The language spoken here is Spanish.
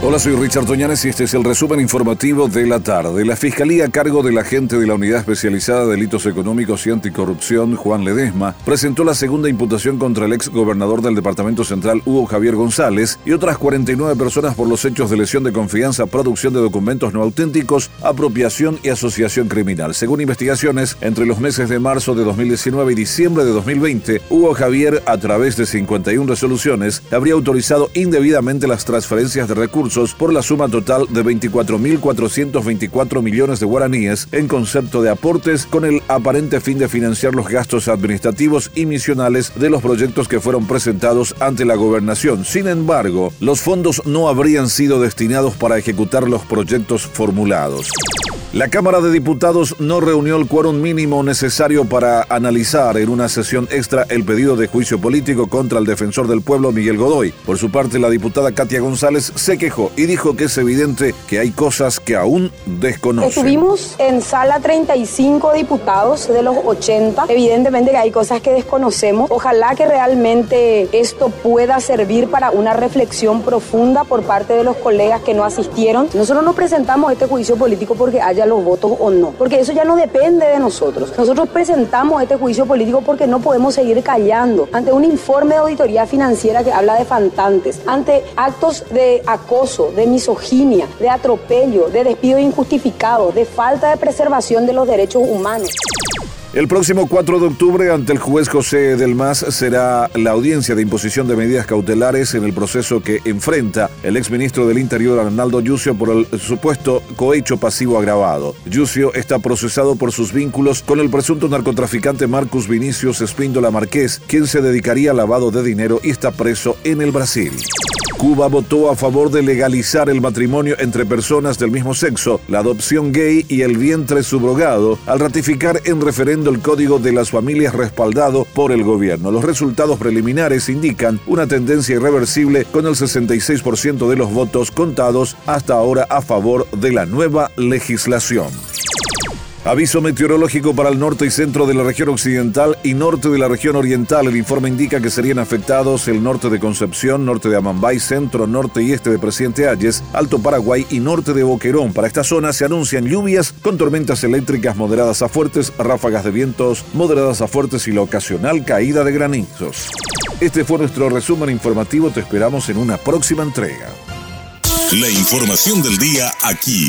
Hola, soy Richard Toñanes y este es el resumen informativo de la tarde. La Fiscalía a cargo del agente de la Unidad Especializada de Delitos Económicos y Anticorrupción, Juan Ledesma, presentó la segunda imputación contra el ex gobernador del Departamento Central, Hugo Javier González, y otras 49 personas por los hechos de lesión de confianza, producción de documentos no auténticos, apropiación y asociación criminal. Según investigaciones, entre los meses de marzo de 2019 y diciembre de 2020, Hugo Javier, a través de 51 resoluciones, habría autorizado indebidamente las transferencias de recursos por la suma total de 24.424 millones de guaraníes en concepto de aportes con el aparente fin de financiar los gastos administrativos y misionales de los proyectos que fueron presentados ante la gobernación. Sin embargo, los fondos no habrían sido destinados para ejecutar los proyectos formulados. La Cámara de Diputados no reunió el quórum mínimo necesario para analizar en una sesión extra el pedido de juicio político contra el defensor del pueblo Miguel Godoy. Por su parte, la diputada Katia González se quejó y dijo que es evidente que hay cosas que aún desconocen. Estuvimos en sala 35 diputados de los 80. Evidentemente que hay cosas que desconocemos. Ojalá que realmente esto pueda servir para una reflexión profunda por parte de los colegas que no asistieron. Nosotros no presentamos este juicio político porque los votos o no, porque eso ya no depende de nosotros. Nosotros presentamos este juicio político porque no podemos seguir callando ante un informe de auditoría financiera que habla de fantantes, ante actos de acoso, de misoginia, de atropello, de despido injustificado, de falta de preservación de los derechos humanos. El próximo 4 de octubre, ante el juez José del Mas, será la audiencia de imposición de medidas cautelares en el proceso que enfrenta el exministro del Interior, Arnaldo Yucio, por el supuesto cohecho pasivo agravado. Yucio está procesado por sus vínculos con el presunto narcotraficante Marcus Vinicius Espíndola Marqués, quien se dedicaría al lavado de dinero y está preso en el Brasil. Cuba votó a favor de legalizar el matrimonio entre personas del mismo sexo, la adopción gay y el vientre subrogado, al ratificar en referendo el Código de las Familias respaldado por el gobierno. Los resultados preliminares indican una tendencia irreversible con el 66% de los votos contados hasta ahora a favor de la nueva legislación. Aviso meteorológico para el norte y centro de la región occidental y norte de la región oriental. El informe indica que serían afectados el norte de Concepción, norte de Amambay, centro, norte y este de Presidente Ayes, Alto Paraguay y norte de Boquerón. Para esta zona se anuncian lluvias con tormentas eléctricas moderadas a fuertes, ráfagas de vientos moderadas a fuertes y la ocasional caída de granizos. Este fue nuestro resumen informativo. Te esperamos en una próxima entrega. La información del día aquí